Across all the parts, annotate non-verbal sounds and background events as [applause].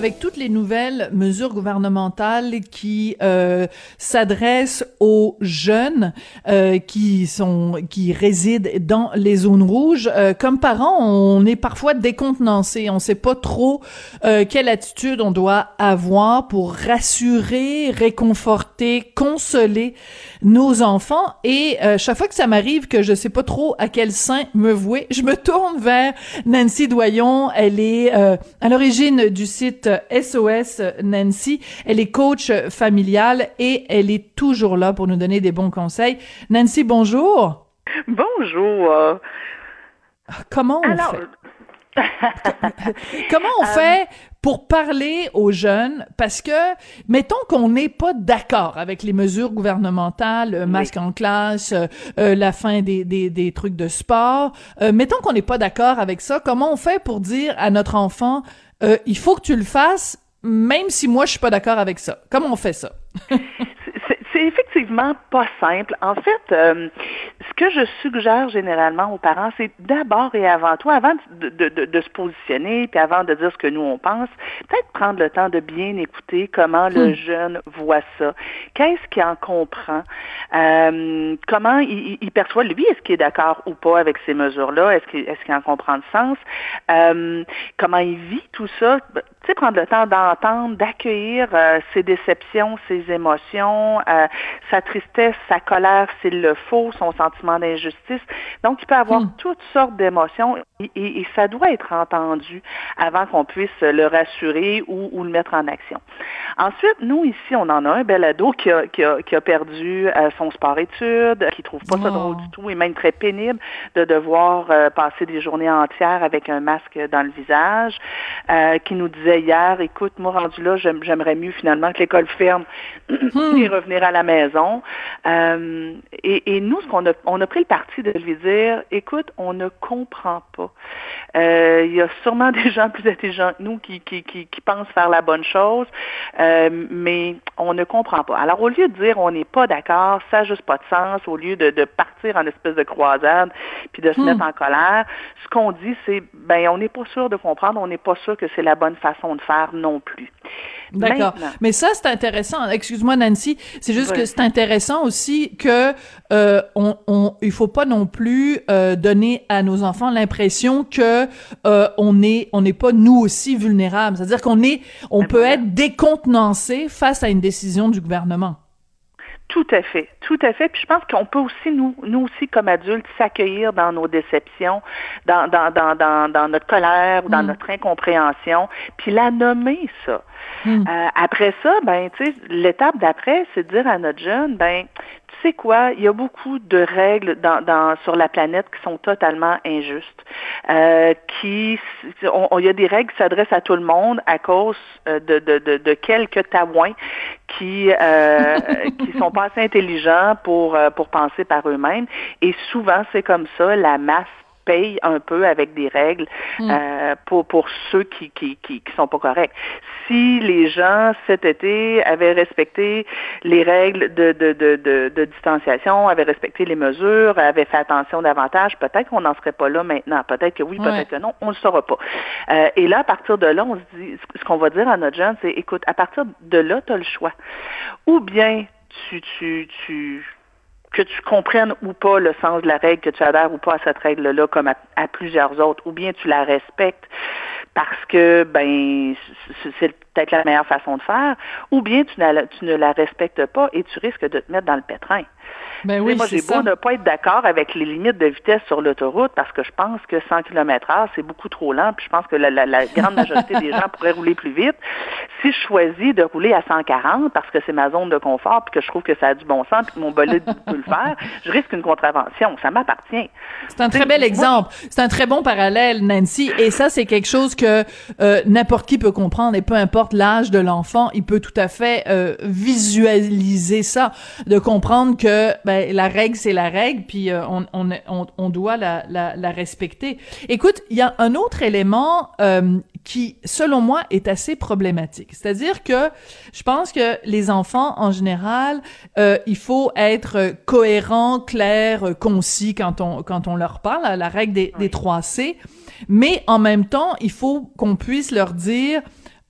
Avec toutes les nouvelles mesures gouvernementales qui euh, s'adressent aux jeunes euh, qui sont qui résident dans les zones rouges, euh, comme parents, on est parfois décontenancé. On sait pas trop quelle attitude on doit avoir pour rassurer, réconforter, consoler nos enfants. Et chaque fois que ça m'arrive que je sais pas trop à quel sein me vouer, je me tourne vers Nancy Doyon. Elle est à l'origine du site SOS Nancy. Elle est coach familiale et elle est toujours là pour nous donner des bons conseils. Nancy, bonjour. Bonjour. Comment on Alors, fait? [laughs] Comment on fait pour parler aux jeunes? Parce que mettons qu'on n'est pas d'accord avec les mesures gouvernementales, euh, masque en classe, euh, euh, la fin des, des, des trucs de sport, euh, mettons qu'on n'est pas d'accord avec ça, comment on fait pour dire à notre enfant euh, il faut que tu le fasses même si moi je suis pas d'accord avec ça. Comment on fait ça? [laughs] c'est effectivement pas simple. En fait, euh, ce que je suggère généralement aux parents, c'est d'abord et avant tout, avant de, de, de, de se positionner, puis avant de dire ce que nous on pense, peut-être prendre le temps de bien écouter comment le jeune voit ça. Qu'est-ce qu'il en comprend? Euh, comment il, il perçoit, lui, est-ce qu'il est d'accord ou pas avec ces mesures-là? Est-ce qu'il est qu'il en comprend le sens? Euh, comment il vit tout ça? Tu sais, prendre le temps d'entendre, d'accueillir euh, ses déceptions, ses émotions, euh, sa tristesse, sa colère s'il le faut, son sentiment d'injustice. Donc, il peut avoir Hmm. toutes sortes d'émotions et, et- et ça doit être entendu avant qu'on puisse le rassurer ou, ou le mettre en action. Ensuite, nous, ici, on en a un bel ado qui a, qui a, qui a perdu euh, son sport-études, qui trouve pas ça Oh. drôle du tout et même très pénible de devoir euh, passer des journées entières avec un masque dans le visage, euh, qui nous disait hier, écoute, moi, rendu là, j'aime- j'aimerais mieux finalement que l'école ferme [clears throat] et revenir à la maison. Euh, et, et nous, ce qu'on a, on a pris le parti de lui dire, écoute, on ne comprend pas. Euh, il y a sûrement [laughs] des gens plus intelligents que nous qui, qui, qui, qui pensent faire la bonne chose, euh, mais on ne comprend pas. Alors, au lieu de dire on n'est pas d'accord, ça n'a juste pas de sens, au lieu de, de partir en espèce de croisade puis de se Hmm. mettre en colère, ce qu'on dit, c'est ben on n'est pas sûr de comprendre, on n'est pas sûr que c'est la bonne façon de faire non plus. D'accord. Mais ça, c'est intéressant. Excuse-moi, Nancy. C'est juste que c'est intéressant aussi que euh, on, on, il faut pas non plus euh, donner à nos enfants l'impression que euh, on est, on n'est pas nous aussi vulnérables. C'est-à-dire qu'on est, on Ben peut être décontenancé face à une décision du gouvernement. Tout à fait, tout à fait. Puis je pense qu'on peut aussi, nous, nous aussi, comme adultes, s'accueillir dans nos déceptions, dans, dans, dans, dans, notre colère ou dans Mm. notre incompréhension, puis la nommer, ça. Mm. Euh, après ça, ben, tu sais, l'étape d'après, c'est de dire à notre jeune, ben, tu sais quoi, il y a beaucoup de règles dans, sur la planète qui sont totalement injustes. Euh, qui, il y a des règles qui s'adressent à tout le monde à cause euh, de, de, de, quelques taouins qui euh, qui sont pas assez intelligents pour pour penser par eux-mêmes. Et souvent, c'est comme ça, la masse paye un peu avec des règles euh, pour pour ceux qui qui, qui qui sont pas corrects. Si les gens cet été avaient respecté les règles de de de de, de distanciation, avaient respecté les mesures, avaient fait attention davantage, peut-être qu'on n'en serait pas là maintenant. Peut-être que oui, peut-être Ouais. que non, on ne le saura pas. Euh, et là, à partir de là, on se dit, ce qu'on va dire à notre jeune, c'est, écoute, à partir de là, tu as le choix. Ou bien tu, tu, tu, que tu comprennes ou pas le sens de la règle, que tu adhères ou pas à cette règle-là, comme à, plusieurs autres, ou bien tu la respectes parce que ben c'est peut-être la meilleure façon de faire, ou bien tu ne la respectes pas et tu risques de te mettre dans le pétrin. Ben oui, moi, j'ai beau ne pas être d'accord avec les limites de vitesse sur l'autoroute parce que je pense que 100 km heure, c'est beaucoup trop lent, puis je pense que la, la- la grande majorité des gens [laughs] pourraient rouler plus vite. Si je choisis de rouler à 140 parce que c'est ma zone de confort, puis que je trouve que ça a du bon sens, puis que mon bolide [laughs] peut le faire, je risque une contravention. Ça m'appartient. C'est un très bel exemple. C'est un très bon parallèle, Nancy. Et ça, c'est quelque chose que euh, n'importe qui peut comprendre. Et peu importe l'âge de l'enfant, il peut tout à fait euh, visualiser ça, de comprendre que ben, la règle, c'est la règle, puis euh, on, on, on, on doit la, la, la respecter. Écoute, il y a un autre élément euh, qui, selon moi, est assez problématique. C'est-à-dire que je pense que les enfants, en général, euh, il faut être cohérent, clair, concis quand on quand on leur parle, la règle des, des 3 C. Mais en même temps, il faut qu'on puisse leur dire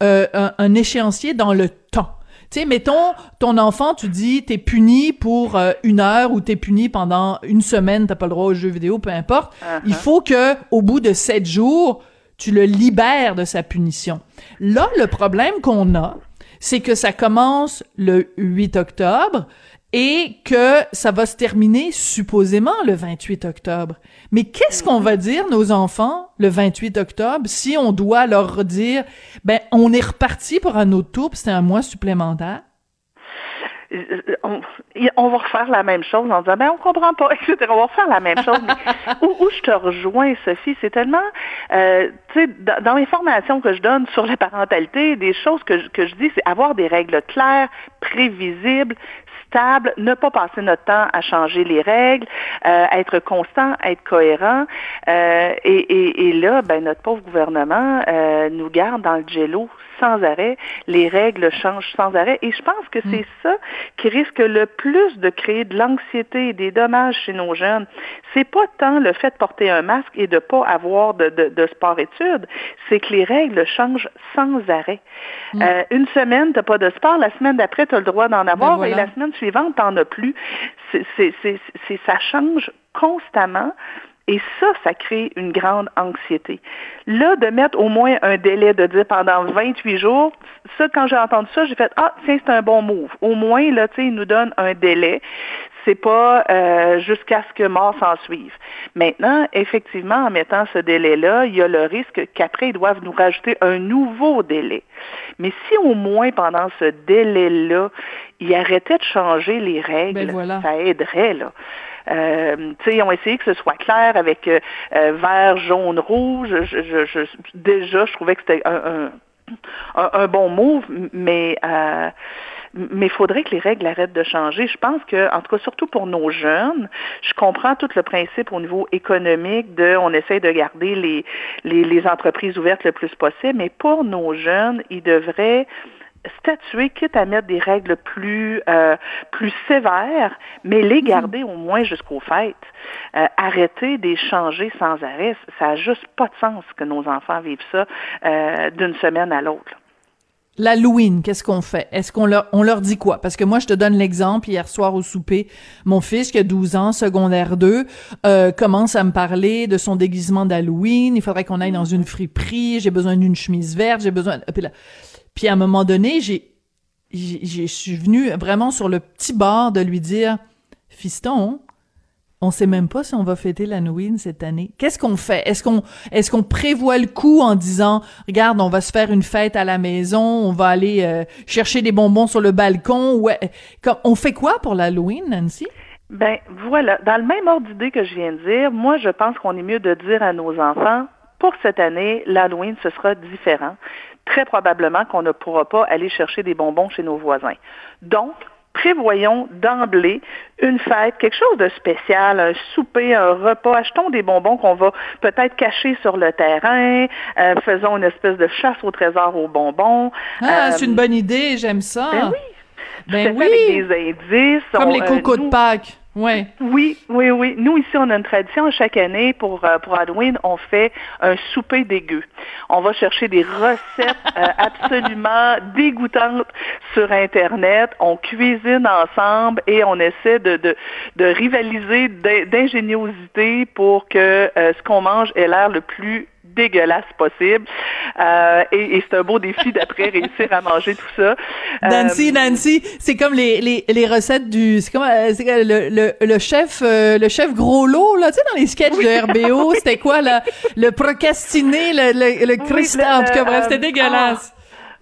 un, un, échéancier dans le temps. Tu sais, mettons, ton enfant, tu dis, t'es puni pour euh, une heure ou t'es puni pendant une semaine, t'as pas le droit aux jeux vidéo, peu importe. Il uh-huh. faut que, au bout de sept jours, tu le libères de sa punition. Là, le problème qu'on a, c'est que ça commence le 8 octobre et que ça va se terminer supposément le 28 octobre. Mais qu'est-ce qu'on va dire nos enfants le 28 octobre si on doit leur dire ben on est reparti pour un autre tour, c'est un mois supplémentaire? on, on, va refaire la même chose en disant ben on comprend pas, [laughs] etc. On va refaire la même chose. [laughs] où, où, je te rejoins, Sophie, c'est tellement euh, tu sais, dans, dans, les formations que je donne sur la parentalité, des choses que je, que je dis, c'est avoir des règles claires, prévisibles, ne pas passer notre temps à changer les règles, euh, être constant, être cohérent. Euh, et, et, et, là, ben, notre pauvre gouvernement euh, nous garde dans le jello sans arrêt. Les règles changent sans arrêt. Et je pense que c'est mm. ça qui risque le plus de créer de l'anxiété et des dommages chez nos jeunes. C'est pas tant le fait de porter un masque et de pas avoir de, de, de sport-études, c'est que les règles changent sans arrêt. Mm. Euh, une semaine, t'as pas de sport, la semaine d'après, tu as le droit d'en avoir, ben et la semaine suivante, t'en as plus. C'est, c'est, c'est, ça change constamment. Et ça, ça crée une grande anxiété. Là, de mettre au moins un délai de dire pendant 28 jours, ça, quand j'ai entendu ça, j'ai fait Ah, tiens, c'est un bon move. Au moins, là, tu sais, il nous donne un délai. C'est pas euh, jusqu'à ce que mort s'en suive. Maintenant, effectivement, en mettant ce délai-là, il y a le risque qu'après, ils doivent nous rajouter un nouveau délai. Mais si au moins pendant ce délai-là, ils arrêtaient de changer les règles, ben ça aiderait, là. Euh, ils ont essayé que ce soit clair avec euh, euh, vert, jaune, rouge. Je, je, déjà, je trouvais que c'était un, un, un, bon move, mais euh, mais il faudrait que les règles arrêtent de changer. Je pense que, en tout cas, surtout pour nos jeunes, je comprends tout le principe au niveau économique de, on essaie de garder les, les, les entreprises ouvertes le plus possible, mais pour nos jeunes, ils devraient statuer, quitte à mettre des règles plus euh, plus sévères, mais les mhm. garder au moins jusqu'aux fêtes. Euh, arrêter d'échanger sans arrêt, ça n'a juste pas de sens que nos enfants vivent ça euh, d'une semaine à l'autre. L'Halloween, qu'est-ce qu'on fait? Est-ce qu'on leur, on leur dit quoi? Parce que moi, je te donne l'exemple, hier soir au souper, mon fils, qui a 12 ans, secondaire 2, euh, commence à me parler de son déguisement d'Halloween, il faudrait qu'on aille dans une friperie, j'ai besoin d'une chemise verte, j'ai besoin... Puis là, puis à un moment donné, j'ai, je suis venu vraiment sur le petit bord de lui dire, fiston, on sait même pas si on va fêter l'Halloween cette année. Qu'est-ce qu'on fait? Est-ce qu'on est-ce qu'on prévoit le coup en disant regarde, on va se faire une fête à la maison, on va aller euh, chercher des bonbons sur le balcon ouais, on fait quoi pour l'Halloween, Nancy? Ben voilà, dans le même ordre d'idée que je viens de dire, moi je pense qu'on est mieux de dire à nos enfants pour cette année, l'Halloween, ce sera différent très probablement qu'on ne pourra pas aller chercher des bonbons chez nos voisins. Donc, prévoyons d'emblée une fête, quelque chose de spécial, un souper, un repas. Achetons des bonbons qu'on va peut-être cacher sur le terrain. Euh, faisons une espèce de chasse au trésor aux bonbons. Ah, c'est une bonne idée, j'aime ça. Ben oui. Ben oui. Avec des indices. Comme les cocos de Pâques. Ouais. Oui, oui, oui. Nous, ici, on a une tradition. Chaque année, pour, euh, pour Halloween, on fait un souper dégueu. On va chercher des recettes [laughs] euh, absolument dégoûtantes sur Internet. On cuisine ensemble et on essaie de, de, de rivaliser d'ingéniosité pour que euh, ce qu'on mange ait l'air le plus dégueulasse possible. Euh, et, et c'est un beau défi d'après réussir à manger tout ça. Nancy, euh, Nancy, c'est comme les, les, les recettes du, c'est comme euh, le, le, le chef euh, le chef gros lot là, tu sais dans les sketchs de RBO, [laughs] c'était quoi là, le procrastiné, le le, le en tout cas bref, c'était dégueulasse.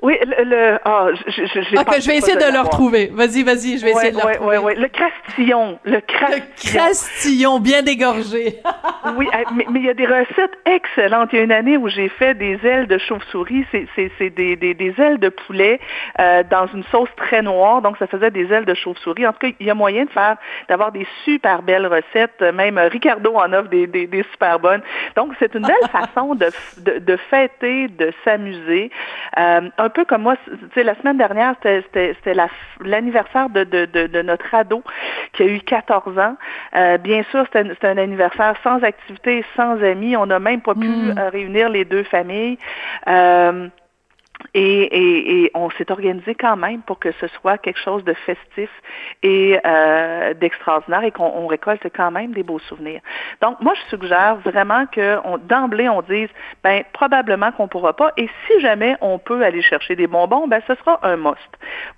Oui, le, le ah, je, je, je, Ok, je vais essayer de, le retrouver. Vas-y, vas-y, je vais essayer de le retrouver. Oui, oui, le crastillon, le crastillon. Le crastillon, bien dégorgé. [laughs] oui, mais, mais il y a des recettes excellentes. Il y a une année où j'ai fait des ailes de chauve-souris, c'est, c'est, c'est des, des, des, ailes de poulet euh, dans une sauce très noire, donc ça faisait des ailes de chauve-souris. En tout cas, il y a moyen de faire, d'avoir des super belles recettes. Même Ricardo en offre des, des, des super bonnes. Donc, c'est une belle [laughs] façon de, de, de fêter, de s'amuser. Euh, un peu comme moi, tu sais, la semaine dernière, c'était l'anniversaire de, de, de, notre ado qui a eu 14 ans. Euh, bien sûr, c'était un anniversaire sans activité, sans amis. On n'a même pas pu mm. euh, réunir les deux familles. Euh, et, et, et, on s'est organisé quand même pour que ce soit quelque chose de festif et euh, d'extraordinaire et qu'on récolte quand même des beaux souvenirs. Donc, moi, je suggère vraiment que d'emblée, on dise, ben probablement qu'on pourra pas. Et si jamais on peut aller chercher des bonbons, ben ce sera un must.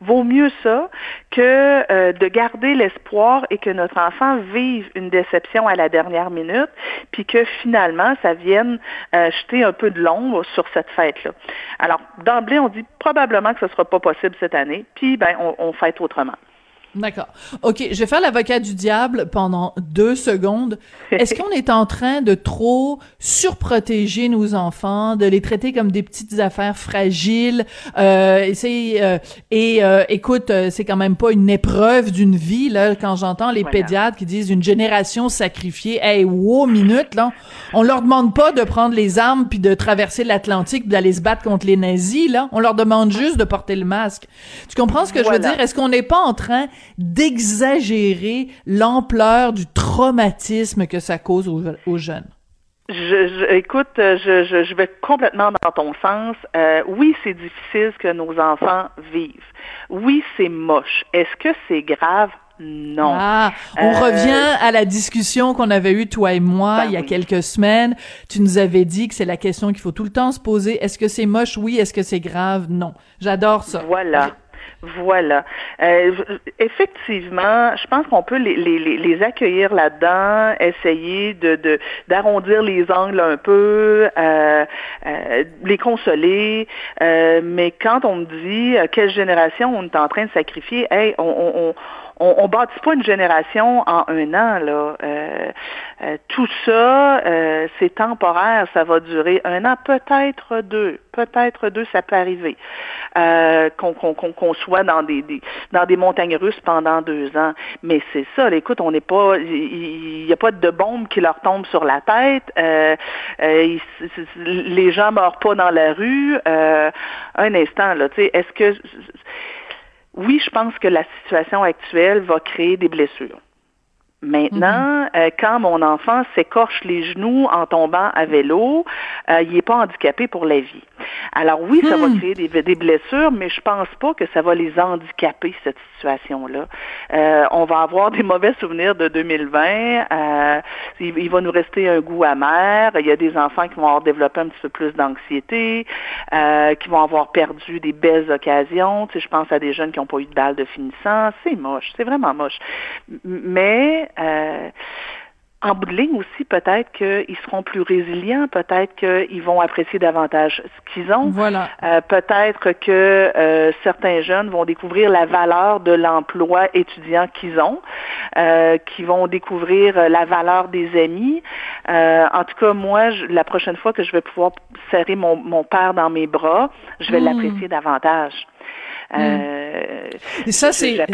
Vaut mieux ça que euh, de garder l'espoir et que notre enfant vive une déception à la dernière minute, puis que finalement, ça vienne euh, jeter un peu de l'ombre sur cette fête-là. Alors, dans on dit probablement que ce ne sera pas possible cette année, puis ben, on, on fête autrement. D'accord. OK, je vais faire l'avocat du diable pendant deux secondes. [laughs] Est-ce qu'on est en train de trop surprotéger nos enfants, de les traiter comme des petites affaires fragiles? Euh, euh, et euh, écoute, euh, c'est quand même pas une épreuve d'une vie, là, quand j'entends les pédiatres qui disent une génération sacrifiée. Hey, wow, minute, là. On leur demande pas de prendre les armes puis de traverser l'Atlantique d'aller se battre contre les nazis, là. On leur demande juste de porter le masque. Tu comprends ce que je veux dire? Est-ce qu'on n'est pas en train d'exagérer l'ampleur du traumatisme que ça cause aux, jeunes. Je, écoute, je, je, vais complètement dans ton sens. Euh, oui, c'est difficile ce que nos enfants vivent. Oui, c'est moche. Est-ce que c'est grave? Non. Ah, on euh, revient à la discussion qu'on avait eue, toi et moi, ben il y a quelques semaines. Tu nous avais dit que c'est la question qu'il faut tout le temps se poser. Est-ce que c'est moche? Oui. Est-ce que c'est grave? Non. J'adore ça. Voilà. Voilà. Euh, effectivement, je pense qu'on peut les, les, les accueillir là-dedans, essayer de d'arrondir les angles un peu, euh, euh, les consoler. mais quand on me dit quelle génération on est en train de sacrifier, hey, on, on on, on bâtit pas une génération en un an là. Euh, euh, tout ça, euh, c'est temporaire, ça va durer un an, peut-être deux, peut-être deux, ça peut arriver. qu'on soit dans des, dans des montagnes russes pendant deux ans. Mais c'est ça, écoute, on n'est pas, il n'y a pas de bombe qui leur tombe sur la tête. les gens meurent pas dans la rue. un instant là, tu sais, est-ce que oui, je pense que la situation actuelle va créer des blessures. Maintenant, mhm. euh, quand mon enfant s'écorche les genoux en tombant à vélo, euh, il n'est pas handicapé pour la vie. Alors oui, ça va hmm. créer des, des, blessures, mais je pense pas que ça va les handicaper, cette situation-là. Euh, on va avoir [laughs] des mauvais souvenirs de 2020. Il, il, va nous rester un goût amer. Il y a des enfants qui vont avoir développé un petit peu plus d'anxiété, qui vont avoir perdu des belles occasions. Tu sais, je pense à des jeunes qui n'ont pas eu de balle de finissant. C'est moche, c'est vraiment moche. Mais euh, en bout de ligne aussi, peut-être qu'ils seront plus résilients, peut-être qu'ils vont apprécier davantage ce qu'ils ont. Voilà. Euh, peut-être que euh, certains jeunes vont découvrir la valeur de l'emploi étudiant qu'ils ont, euh, qui vont découvrir la valeur des amis. en tout cas, moi, la prochaine fois que je vais pouvoir serrer mon, mon père dans mes bras, je vais hmm. l'apprécier davantage. Et ça, c'est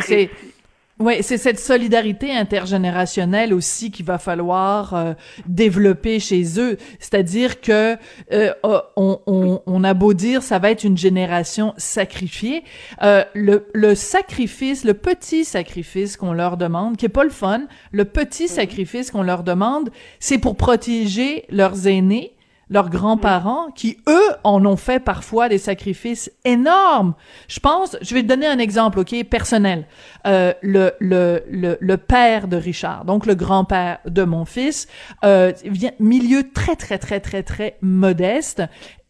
oui, c'est cette solidarité intergénérationnelle aussi qu'il va falloir euh, développer chez eux. C'est-à-dire que euh, oh, on, on, on, a beau dire ça va être une génération sacrifiée, euh, le, le sacrifice, le petit sacrifice qu'on leur demande, qui est pas le fun, le petit sacrifice qu'on leur demande, c'est pour protéger leurs aînés, leurs grands-parents qui, eux, en ont fait parfois des sacrifices énormes. Je pense, je vais te donner un exemple, OK, personnel. Euh, le, le, le, père de Richard, donc le grand-père de mon fils, euh, vient milieu très, très, très, très, très modeste.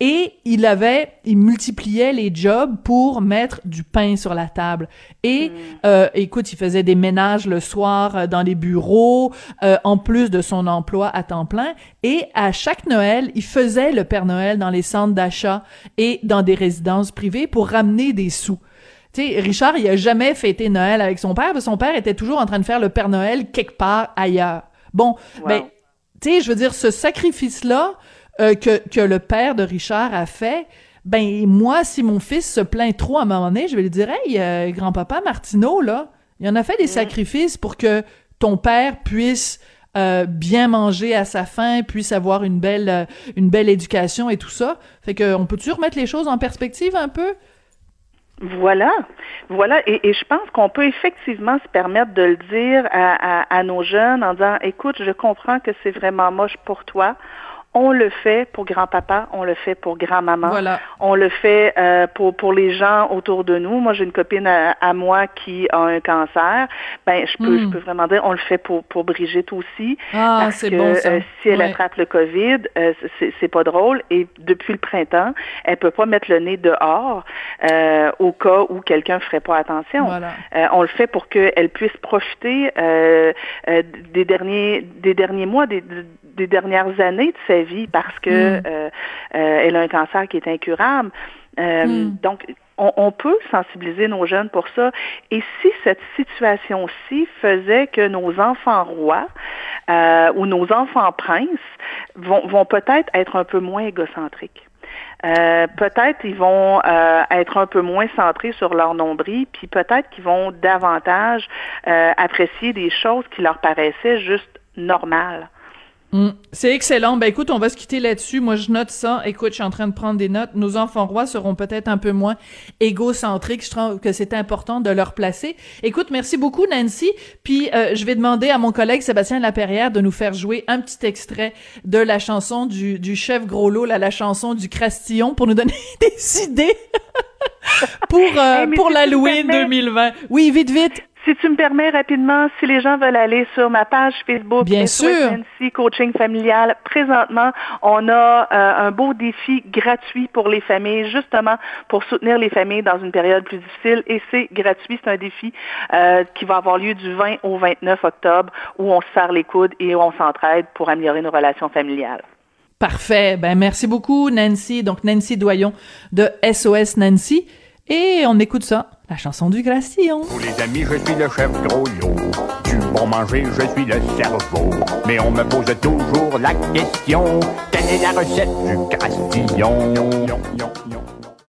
Et il avait, il multipliait les jobs pour mettre du pain sur la table. Et Mm. euh, écoute, il faisait des ménages le soir euh, dans les bureaux, euh, en plus de son emploi à temps plein. Et à chaque Noël, il faisait le Père Noël dans les centres d'achat et dans des résidences privées pour ramener des sous. Tu sais, Richard, il a jamais fêté Noël avec son père, parce que son père était toujours en train de faire le Père Noël quelque part ailleurs. Bon, Wow. ben, tu sais, je veux dire, ce sacrifice-là euh, que, que le père de Richard a fait, ben, moi, si mon fils se plaint trop à un moment donné, je vais lui dire, hey, euh, grand-papa Martineau, là, il en a fait des sacrifices pour que ton père puisse euh, bien manger à sa faim, puisse avoir une belle, euh, une belle éducation et tout ça. Fait que, on peut-tu remettre les choses en perspective un peu? Voilà, voilà, et, et je pense qu'on peut effectivement se permettre de le dire à, à, à nos jeunes en disant, écoute, je comprends que c'est vraiment moche pour toi. On le fait pour grand-papa, on le fait pour grand-maman, Voilà. on le fait euh, pour pour les gens autour de nous. Moi, j'ai une copine à, à moi qui a un cancer. Ben, je peux Mm. je peux vraiment dire, on le fait pour pour Brigitte aussi. Ah, parce que bon, ça. euh, si elle Ouais. attrape le COVID, euh, c'est c'est pas drôle. Et depuis le printemps, elle peut pas mettre le nez dehors euh, au cas où quelqu'un ferait pas attention. Voilà. Euh, on le fait pour qu'elle puisse profiter euh, euh, des derniers des derniers mois, des, des dernières années de sa vie parce que Mm. euh, euh, elle a un cancer qui est incurable. Euh, Mm. Donc, on, on peut sensibiliser nos jeunes pour ça. Et si cette situation-ci faisait que nos enfants rois euh, ou nos enfants princes vont, vont peut-être être un peu moins égocentriques. Euh, peut-être ils vont euh, être un peu moins centrés sur leur nombril, puis peut-être qu'ils vont davantage euh, apprécier des choses qui leur paraissaient juste normales. Mm. C'est excellent. Ben écoute, on va se quitter là-dessus. Moi, je note ça. Écoute, je suis en train de prendre des notes. Nos enfants rois seront peut-être un peu moins égocentriques. Je trouve que c'est important de leur placer. Écoute, merci beaucoup, Nancy. Puis, euh, je vais demander à mon collègue Sébastien Laperrière de nous faire jouer un petit extrait de la chanson du, du chef Groslo, là, la chanson du Crastillon, pour nous donner [laughs] des idées [laughs] pour, euh, Hey, pour l'Halloween permets- 2020. Oui, vite, vite. Si tu me permets rapidement, si les gens veulent aller sur ma page Facebook, Bien sûr. Nancy Coaching Familial, présentement, on a euh, un beau défi gratuit pour les familles, justement pour soutenir les familles dans une période plus difficile. Et c'est gratuit, c'est un défi euh, qui va avoir lieu du 20 au 29 octobre, où on se serre les coudes et on s'entraide pour améliorer nos relations familiales. Parfait. Ben, merci beaucoup, Nancy. Donc, Nancy Doyon de SOS Nancy. Et on écoute ça, la chanson du Grastillon. Pour les amis, je suis le chef Drôlot. Du bon manger, je suis le cerveau. Mais on me pose toujours la question quelle est la recette du Grastillon